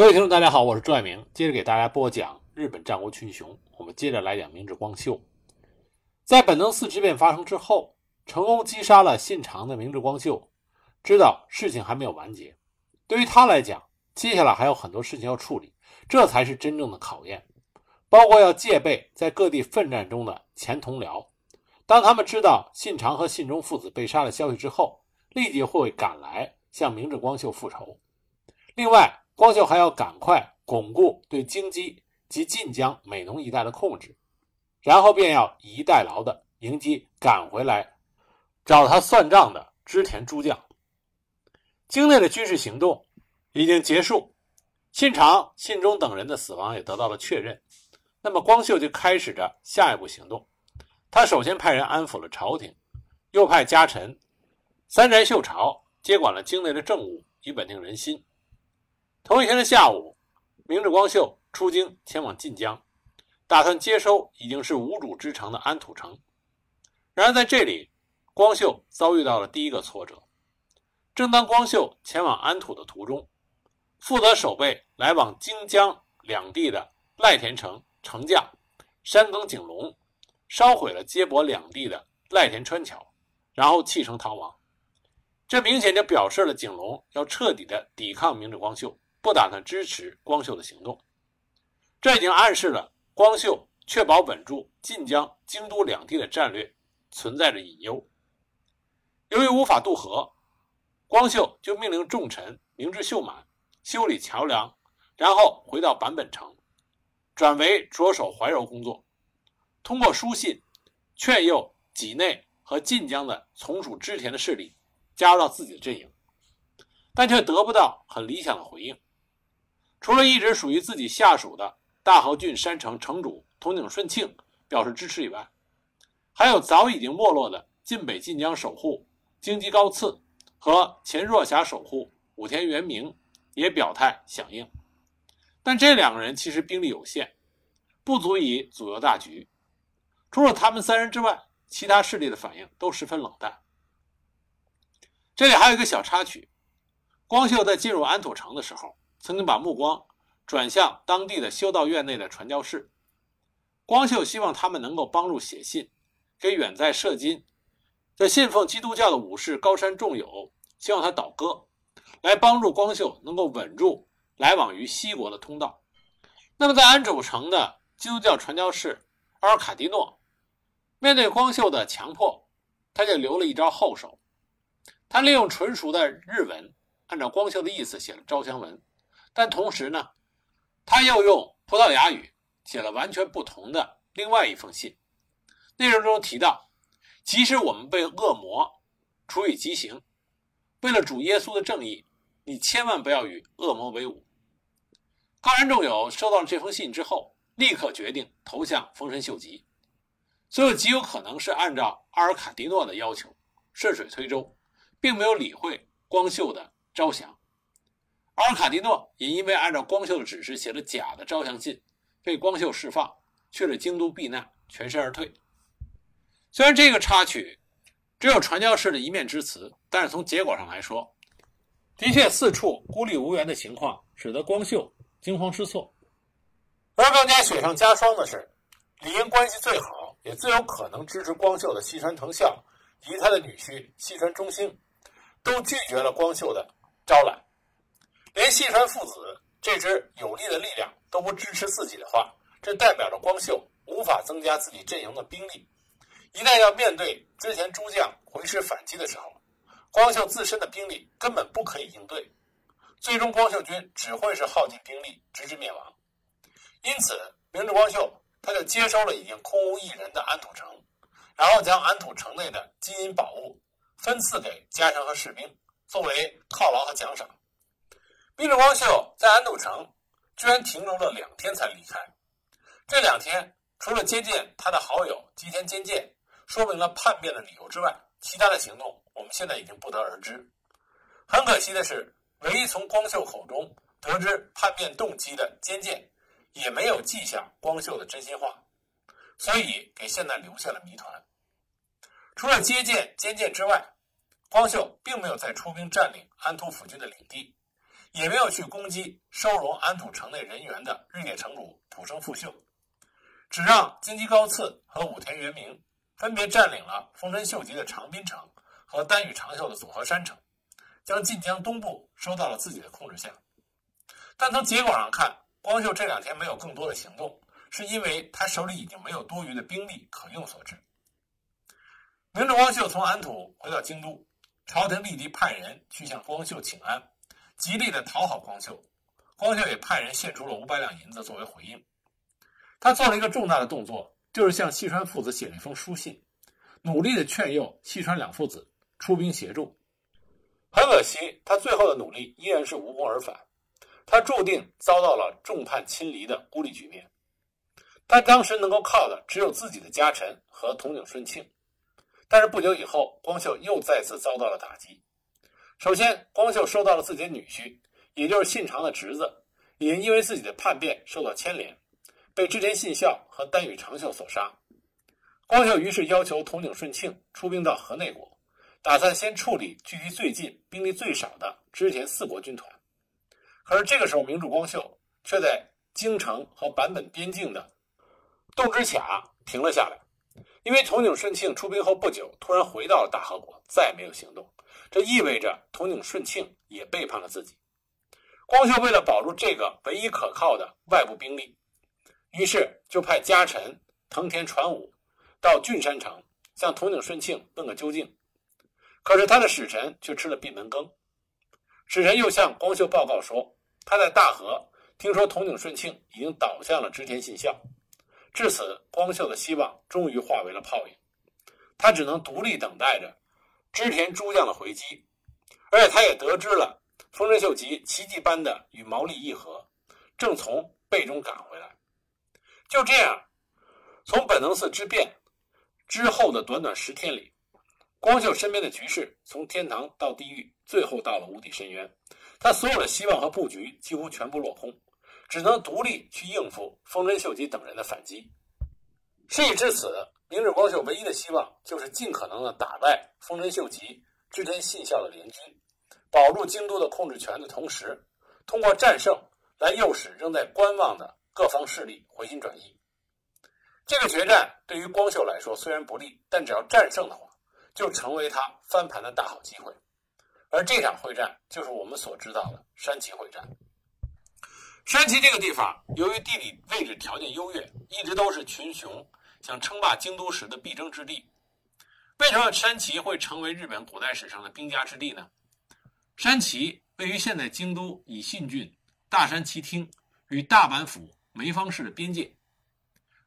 各位听众，大家好，我是朱爱明，接着给大家播讲日本战国群雄。我们接着来讲明治光秀。在本能寺之变发生之后，成功击杀了信长的明治光秀，知道事情还没有完结。对于他来讲，接下来还有很多事情要处理，这才是真正的考验，包括要戒备在各地奋战中的前同僚。当他们知道信长和信忠父子被杀的消息之后，立即会赶来向明治光秀复仇。另外，光秀还要赶快巩固对京畿及晋江、美浓一带的控制，然后便要以逸待劳的迎击赶回来找他算账的织田诸将。京内的军事行动已经结束，信长、信忠等人的死亡也得到了确认。那么光秀就开始着下一步行动。他首先派人安抚了朝廷，又派家臣三宅秀朝接管了京内的政务，以稳定人心。同一天的下午，明治光秀出京前往晋江，打算接收已经是无主之城的安土城。然而在这里，光秀遭遇到了第一个挫折。正当光秀前往安土的途中，负责守备来往京江两地的赖田城城将山更景隆，烧毁了接驳两地的赖田川桥，然后弃城逃亡。这明显就表示了景隆要彻底的抵抗明治光秀。不打算支持光秀的行动，这已经暗示了光秀确保稳住晋江、京都两地的战略存在着隐忧。由于无法渡河，光秀就命令重臣明智秀满修理桥梁，然后回到坂本城，转为着手怀柔工作，通过书信劝诱己内和晋江的从属织田的势力加入到自己的阵营，但却得不到很理想的回应。除了一直属于自己下属的大和郡山城城主筒井顺庆表示支持以外，还有早已经没落的晋北晋江守护京畿高次和前若霞守护武田元明也表态响应。但这两个人其实兵力有限，不足以左右大局。除了他们三人之外，其他势力的反应都十分冷淡。这里还有一个小插曲：光秀在进入安土城的时候。曾经把目光转向当地的修道院内的传教士，光秀希望他们能够帮助写信给远在射津的信奉基督教的武士高山重友，希望他倒戈，来帮助光秀能够稳住来往于西国的通道。那么，在安土城的基督教传教士阿尔卡迪诺面对光秀的强迫，他就留了一招后手，他利用纯熟的日文，按照光秀的意思写了招降文。但同时呢，他又用葡萄牙语写了完全不同的另外一封信，内容中提到，即使我们被恶魔处以极刑，为了主耶稣的正义，你千万不要与恶魔为伍。高山重友收到了这封信之后，立刻决定投向丰臣秀吉，所以极有可能是按照阿尔卡迪诺的要求顺水推舟，并没有理会光秀的招降。阿尔卡迪诺也因为按照光秀的指示写了假的招降信，被光秀释放，去了京都避难，全身而退。虽然这个插曲只有传教士的一面之词，但是从结果上来说，的确四处孤立无援的情况，使得光秀惊慌失措。而更加雪上加霜的是，理应关系最好也最有可能支持光秀的西川藤孝以及他的女婿西川忠兴，都拒绝了光秀的招揽。连细川父子这支有力的力量都不支持自己的话，这代表着光秀无法增加自己阵营的兵力。一旦要面对之前诸将回师反击的时候，光秀自身的兵力根本不可以应对，最终光秀军只会是耗尽兵力，直至灭亡。因此，明治光秀他就接收了已经空无一人的安土城，然后将安土城内的金银宝物分赐给家臣和士兵，作为犒劳和奖赏。明治光秀在安土城居然停留了两天才离开。这两天除了接见他的好友吉田兼见，说明了叛变的理由之外，其他的行动我们现在已经不得而知。很可惜的是，唯一从光秀口中得知叛变动机的兼见，也没有记下光秀的真心话，所以给现在留下了谜团。除了接见兼见之外，光秀并没有再出兵占领安土府军的领地。也没有去攻击收容安土城内人员的日野城主浦生富秀，只让金基高次和武田元明分别占领了丰臣秀吉的长滨城和丹羽长秀的佐和山城，将晋江东部收到了自己的控制下。但从结果上看，光秀这两天没有更多的行动，是因为他手里已经没有多余的兵力可用所致。明治光秀从安土回到京都，朝廷立即派人去向光秀请安，极力的讨好光秀。光秀也派人献出了五百两银子作为回应。他做了一个重大的动作，就是向细川父子写了一封书信，努力的劝诱细川两父子出兵协助。很可惜，他最后的努力依然是无功而返。他注定遭到了众叛亲离的孤立局面。他当时能够靠的只有自己的家臣和统领顺庆。但是不久以后，光秀又再次遭到了打击。首先，光秀收到了自己的女婿，也就是信长的侄子，也因为自己的叛变受到牵连，被织田信孝和丹羽长秀所杀。光秀于是要求统领顺庆出兵到河内国，打算先处理距离最近、兵力最少的织田四国军团。可是这个时候，明治光秀却在京城和坂本边境的洞之卡停了下来。因为统领顺庆出兵后不久，突然回到了大和国，再没有行动。这意味着统领顺庆也背叛了自己。光秀为了保住这个唯一可靠的外部兵力，于是就派家臣藤田传武到郡山城向统领顺庆问个究竟。可是他的使臣却吃了闭门羹。使臣又向光秀报告说，他在大和听说统领顺庆已经倒向了织田信孝。至此，光秀的希望终于化为了泡影，他只能独立等待着织田诸将的回击，而且他也得知了丰臣秀吉奇迹般的与毛利议和，正从背中赶回来。就这样，从本能寺之变之后的短短十天里，光秀身边的局势从天堂到地狱，最后到了无底深渊，他所有的希望和布局几乎全部落空。只能独立去应付丰臣秀吉等人的反击。事已至此，明治光秀唯一的希望就是尽可能的打败丰臣秀吉、织田信孝的联军，保住京都的控制权的同时，通过战胜来诱使仍在观望的各方势力回心转意。这个决战对于光秀来说虽然不利，但只要战胜的话，就成为他翻盘的大好机会。而这场会战就是我们所知道的山崎会战。山崎这个地方，由于地理位置条件优越，一直都是群雄想称霸京都时的必争之地。为什么山崎会成为日本古代史上的兵家之地呢？山崎位于现在京都以信郡大山崎町与大阪府梅芳市的边界，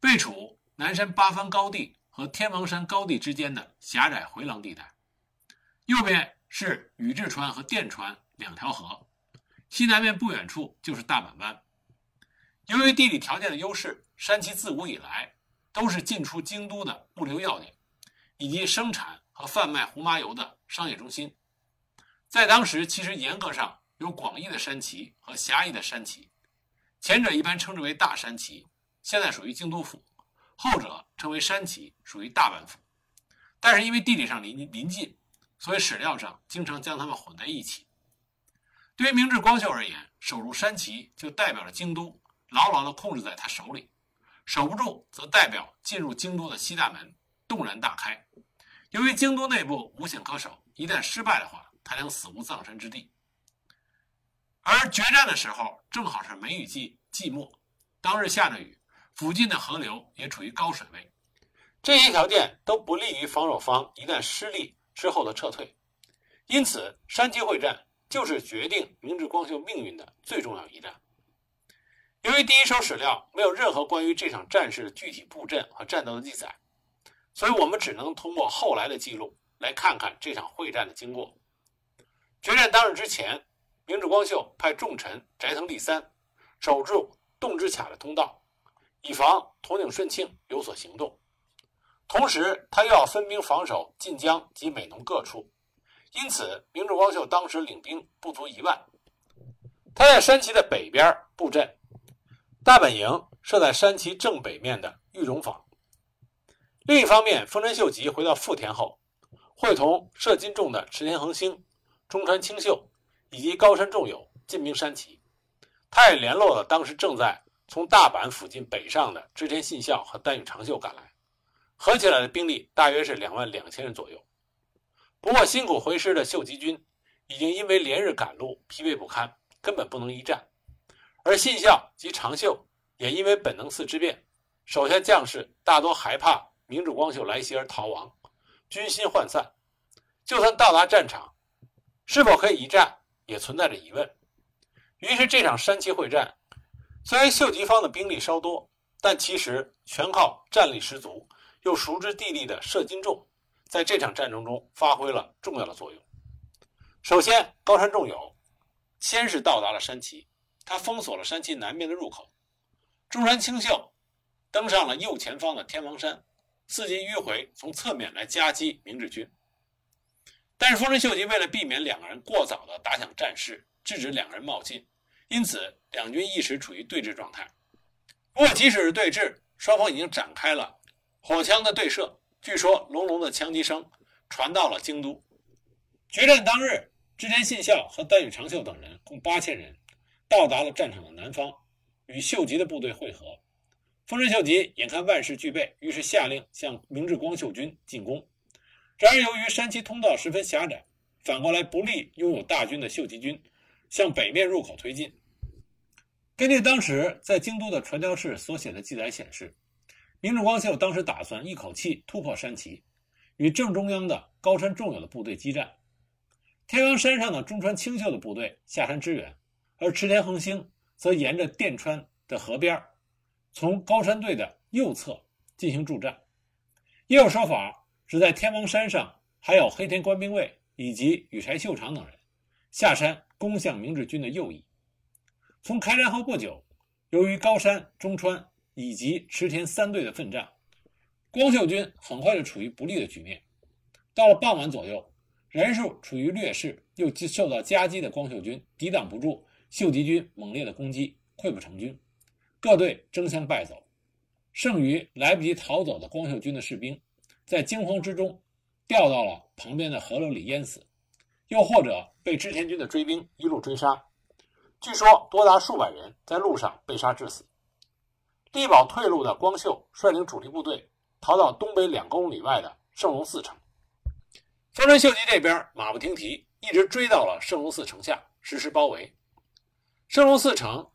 位处南山八幡高地和天王山高地之间的狭窄回廊地带，右边是宇治川和电川两条河。西南面不远处就是大阪湾。由于地理条件的优势，山崎自古以来都是进出京都的物流要点，以及生产和贩卖胡麻油的商业中心。在当时，其实严格上有广义的山崎和狭义的山崎，前者一般称之为大山崎，现在属于京都府；后者称为山崎，属于大阪府。但是因为地理上临临近，所以史料上经常将它们混在一起。对于明治光秀而言，守住山崎就代表着京都牢牢地控制在他手里；守不住，则代表进入京都的西大门洞然大开。由于京都内部无险可守，一旦失败的话，他将死无葬身之地。而决战的时候，正好是梅雨季季末，当日下着雨，附近的河流也处于高水位，这些条件都不利于防守方一旦失利之后的撤退。因此，山崎会战。就是决定明治光秀命运的最重要一战。由于第一手史料没有任何关于这场战事的具体布阵和战斗的记载，所以我们只能通过后来的记录来看看这场会战的经过。决战当日之前，明治光秀派重臣斋藤利三守住洞之卡的通道，以防统领顺庆有所行动。同时，他又要分兵防守晋江及美浓各处。因此，明治光秀当时领兵不足一万。他在山崎的北边布阵，大本营设在山崎正北面的玉荣坊。另一方面，丰臣秀吉回到富田后，会同射金重的池田恒星、中川清秀以及高山重友进兵山崎。他也联络了当时正在从大阪附近北上的织田信孝和丹羽长秀赶来，合起来的兵力大约是两万两千人左右。不过，辛苦回师的秀吉军已经因为连日赶路疲惫不堪，根本不能一战。而信孝及长秀也因为本能寺之变，手下将士大多害怕明治光秀来袭而逃亡，军心涣散。就算到达战场，是否可以一战也存在着疑问。于是这场山崎会战，虽然秀吉方的兵力稍多，但其实全靠战力十足又熟知地利的射金重。在这场战争中发挥了重要的作用。首先，高山重友先是到达了山崎，他封锁了山崎南面的入口。中山清秀登上了右前方的天王山，伺机迂回从侧面来夹击明治军。但是丰臣秀吉为了避免两个人过早的打响战事，制止两个人冒进，因此两军一时处于对峙状态。不过，即使是对峙，双方已经展开了火枪的对射。据说，隆隆的枪击声传到了京都。决战当日，织田信孝和丹羽长秀等人共八千人到达了战场的南方，与秀吉的部队会合。丰臣秀吉眼看万事俱备，于是下令向明治光秀军进攻。然而，由于山崎通道十分狭窄，反过来不利拥有大军的秀吉军向北面入口推进。根据当时在京都的传教士所写的记载显示。明治光秀当时打算一口气突破山崎，与正中央的高山重友的部队激战。天王山上的中川清秀的部队下山支援，而池田恒星则沿着电川的河边，从高山队的右侧进行助战。也有说法是在天王山上还有黑田官兵卫以及羽柴秀长等人下山攻向明治军的右翼。从开战后不久，由于高山、中川。以及池田三队的奋战，光秀军很快就处于不利的局面。到了傍晚左右，人数处于劣势又受到夹击的光秀军抵挡不住秀吉军猛烈的攻击，溃不成军，各队争相败走。剩余来不及逃走的光秀军的士兵，在惊慌之中掉到了旁边的河流里淹死，又或者被织田军的追兵一路追杀。据说多达数百人在路上被杀致死。力保退路的光秀率领主力部队逃到东北两公里外的圣龙寺城。丰臣秀吉这边马不停蹄，一直追到了圣龙寺城下，实施包围。圣龙寺城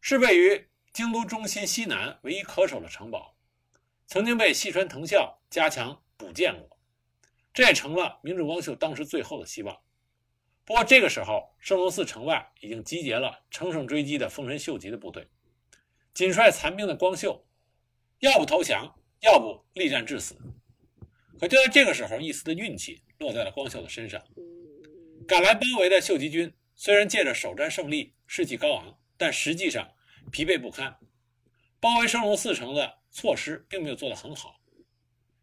是位于京都中心西南唯一可守的城堡，曾经被细川藤孝加强补建过，这也成了明治光秀当时最后的希望。不过这个时候，圣龙寺城外已经集结了乘胜追击的丰臣秀吉的部队。仅率残兵的光秀，要不投降，要不力战致死。可就在这个时候，一丝的运气落在了光秀的身上。赶来包围的秀吉军虽然借着首战胜利士气高昂，但实际上疲惫不堪。包围圣龙寺城的措施并没有做得很好。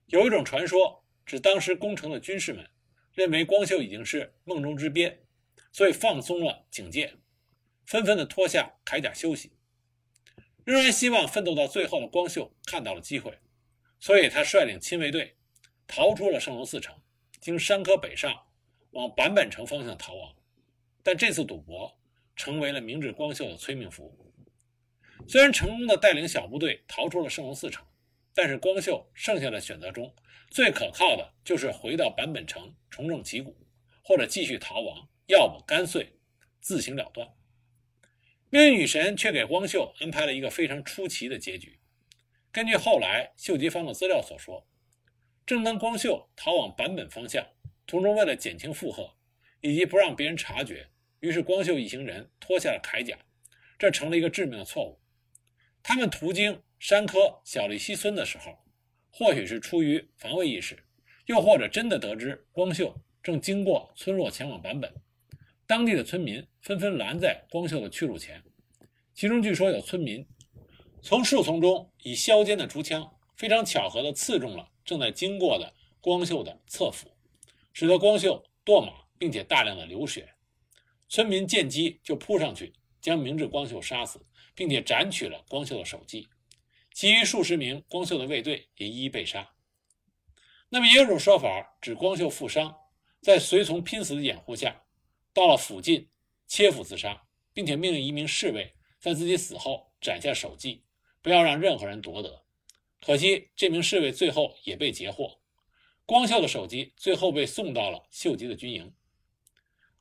有一种传说，指当时攻城的军士们认为光秀已经是梦中之鳖，所以放松了警戒，纷纷的脱下铠甲休息。仍然希望奋斗到最后的光秀看到了机会，所以他率领亲卫队逃出了圣龙寺城，经山科北上，往坂本城方向逃亡。但这次赌博成为了明治光秀的催命符。虽然成功的带领小部队逃出了圣龙寺城，但是光秀剩下的选择中最可靠的就是回到坂本城重整旗鼓，或者继续逃亡，要么干脆自行了断。命运女神却给光秀安排了一个非常出奇的结局。根据后来秀吉方的资料所说，正当光秀逃往坂本方向途中，为了减轻负荷以及不让别人察觉，于是光秀一行人脱下了铠甲，这成了一个致命的错误。他们途经山科小笠西村的时候，或许是出于防卫意识，又或者真的得知光秀正经过村落前往坂本。当地的村民纷纷拦在光秀的去路前，其中据说有村民从树丛中以削尖的竹枪非常巧合地刺中了正在经过的光秀的侧腹，使得光秀堕马，并且大量的流血。村民见机就扑上去将明治光秀杀死，并且斩取了光秀的首级。其余数十名光秀的卫队也一一被杀。那么也有种说法指光秀负伤，在随从拼死的掩护下。到了附近，切腹自杀。并且命令一名侍卫在自己死后斩下首级，不要让任何人夺得。可惜这名侍卫最后也被截获，光秀的首级最后被送到了秀吉的军营。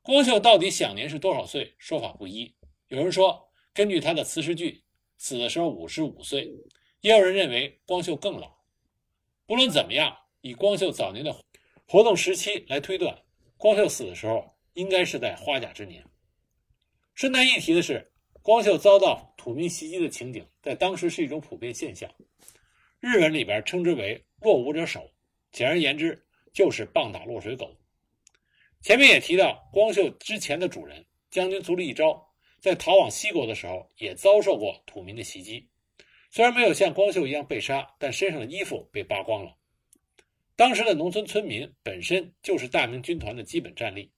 光秀到底享年是多少岁？说法不一。有人说，根据他的辞世据，死的时候五十五岁；也有人认为光秀更老。不论怎么样，以光秀早年的活动时期来推断，光秀死的时候应该是在花甲之年。顺带一提的是，光秀遭到土民袭击的情景在当时是一种普遍现象，日文里边称之为“落伍者守”，简而言之就是棒打落水狗。前面也提到，光秀之前的主人将军足利义昭在逃往西国的时候也遭受过土民的袭击，虽然没有像光秀一样被杀，但身上的衣服被扒光了。当时的农村村民本身就是大明军团的基本战力，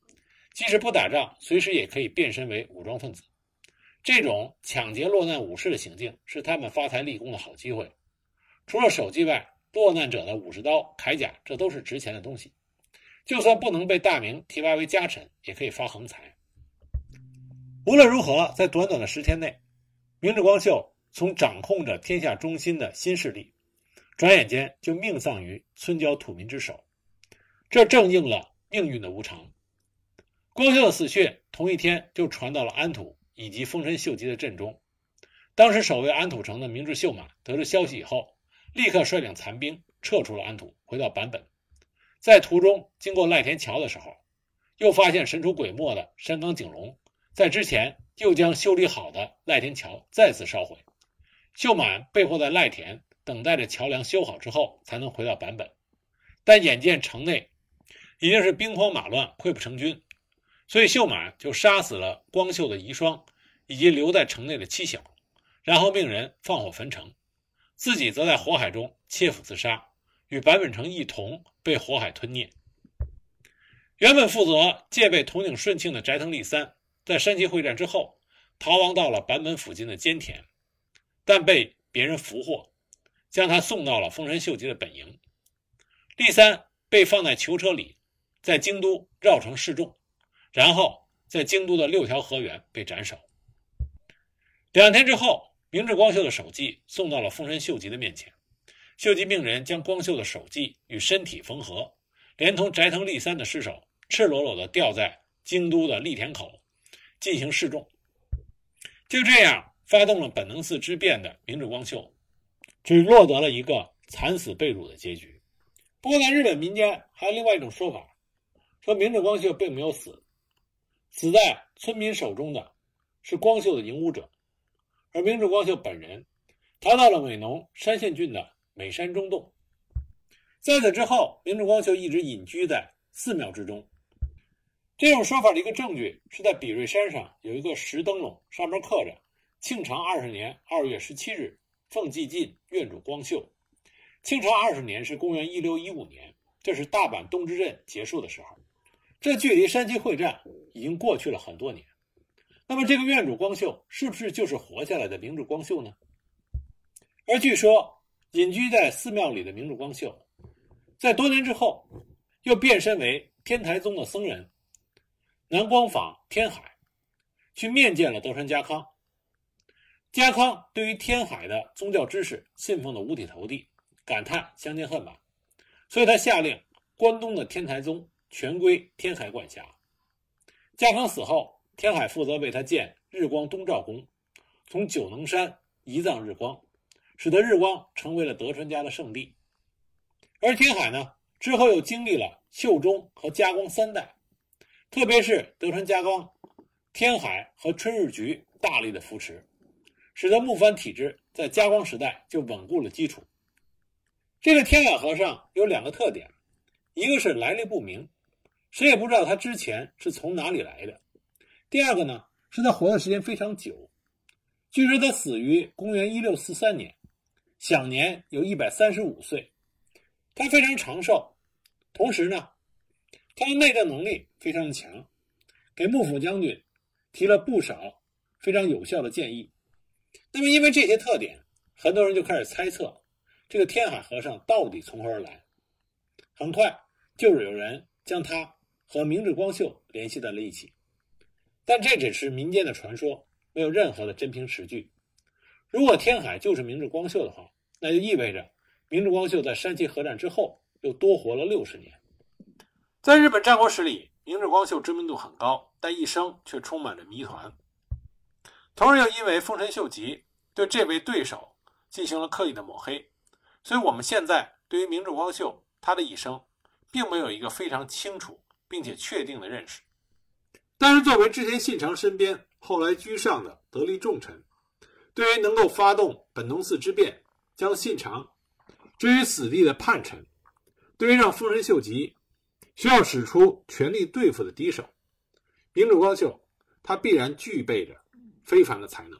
即使不打仗，随时也可以变身为武装分子。这种抢劫落难武士的行径是他们发财立功的好机会。除了手机外，落难者的武士刀、铠甲，这都是值钱的东西。就算不能被大明提拔为家臣，也可以发横财。无论如何，在短短的十天内，明治光秀从掌控着天下中心的新势力，转眼间就命丧于村郊土民之手，这正应了命运的无常。光秀的死讯同一天就传到了安土以及丰臣秀吉的阵中。当时守卫安土城的明智秀马得知消息以后，立刻率领残兵撤出了安土，回到坂本。在途中经过赖田桥的时候，又发现神出鬼没的山冈景隆在之前又将修理好的赖田桥再次烧毁。秀满被迫在赖田等待着桥梁修好之后才能回到坂本，但眼见城内已经是兵荒马乱、溃不成军，所以秀满就杀死了光秀的遗孀以及留在城内的妻小，然后命人放火焚城，自己则在火海中切腹自杀。与坂本城一同被火海吞灭。原本负责戒备统领顺庆的斋藤利三，在山崎会战之后，逃亡到了坂本附近的坚田，但被别人俘获，将他送到了丰臣秀吉的本营。利三被放在囚车里，在京都绕城示众，然后在京都的六条河原被斩首。两天之后，明智光秀的首级送到了丰臣秀吉的面前。秀吉命人将光秀的手迹与身体缝合，连同斋藤利三的尸首，赤裸裸地吊在京都的立田口进行示众。就这样，发动了本能寺之变的明治光秀，只落得了一个惨死被辱的结局。不过，在日本民间还有另外一种说法，说明治光秀并没有死，死在村民手中的是光秀的影武者，而明治光秀本人逃到了美浓山县郡的。美山中洞，在此之后，明治光秀一直隐居在寺庙之中。这种说法的一个证据是在比瑞山上有一个石灯笼，上面刻着“庆长二十年二月十七日，奉祭进院主光秀”。庆长二十年是公元一六一五年，这是大阪东之阵结束的时候，这距离山崎会战已经过去了很多年。那么，这个院主光秀是不是就是活下来的明治光秀呢？而据说。隐居在寺庙里的明治光秀，在多年之后，又变身为天台宗的僧人，南光坊天海，去面见了德川家康。家康对于天海的宗教知识信奉的五体投地，感叹相见恨晚，所以他下令关东的天台宗全归天海管辖。家康死后，天海负责为他建日光东照宫，从九能山移葬日光。使得日光成为了德川家的圣地，而天海呢，之后又经历了秀忠和家光三代，特别是德川家光、天海和春日局大力的扶持，使得木藩体制在家光时代就稳固了基础。这个天海和尚有两个特点，一个是来历不明，谁也不知道他之前是从哪里来的；第二个呢，是他活的时间非常久，据说他死于公元一六四三年。享年有一百三十五岁，他非常长寿，同时呢，他的内政能力非常强，给幕府将军提了不少非常有效的建议。那么，因为这些特点，很多人就开始猜测这个天海和尚到底从何而来。很快，就是有人将他和明治光秀联系在了一起，但这只是民间的传说，没有任何的真凭实据。如果天海就是明智光秀的话，那就意味着明智光秀在山崎合战之后又多活了六十年。在日本战国史里，明智光秀知名度很高，但一生却充满着谜团。同时，又因为丰臣秀吉对这位对手进行了刻意的抹黑，所以我们现在对于明智光秀他的一生，并没有一个非常清楚并且确定的认识。但是，作为之前信长身边后来居上的得力重臣，对于能够发动本能寺之变，将信长置于死地的叛臣，对于让丰臣秀吉需要使出全力对付的敌手，明主光秀他必然具备着非凡的才能。